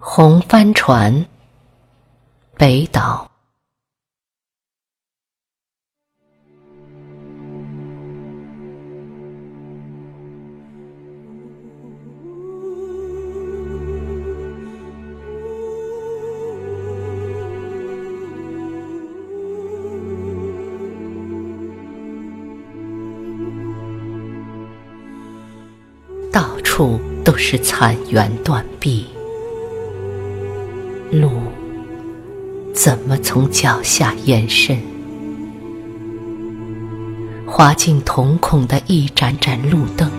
红帆船，北岛。到处都是残垣断壁，路怎么从脚下延伸？滑进瞳孔的一盏盏路灯，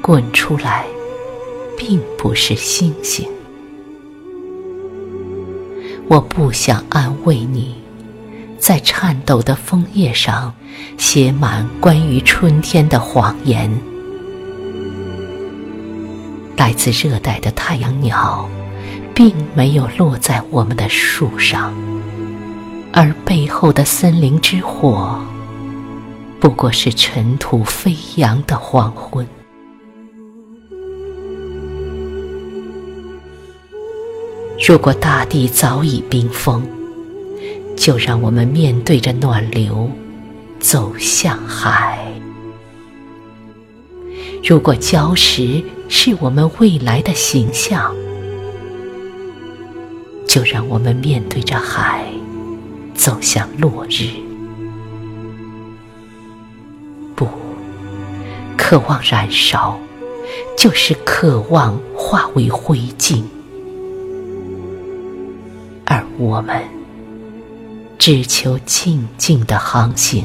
滚出来，并不是星星。我不想安慰你，在颤抖的枫叶上写满关于春天的谎言。来自热带的太阳鸟，并没有落在我们的树上，而背后的森林之火，不过是尘土飞扬的黄昏。如果大地早已冰封，就让我们面对着暖流，走向海。如果礁石是我们未来的形象，就让我们面对着海，走向落日。不，渴望燃烧，就是渴望化为灰烬，而我们只求静静的航行。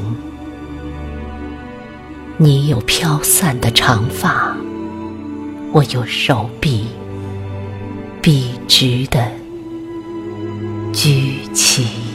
你有飘散的长发，我有手臂笔直的举起。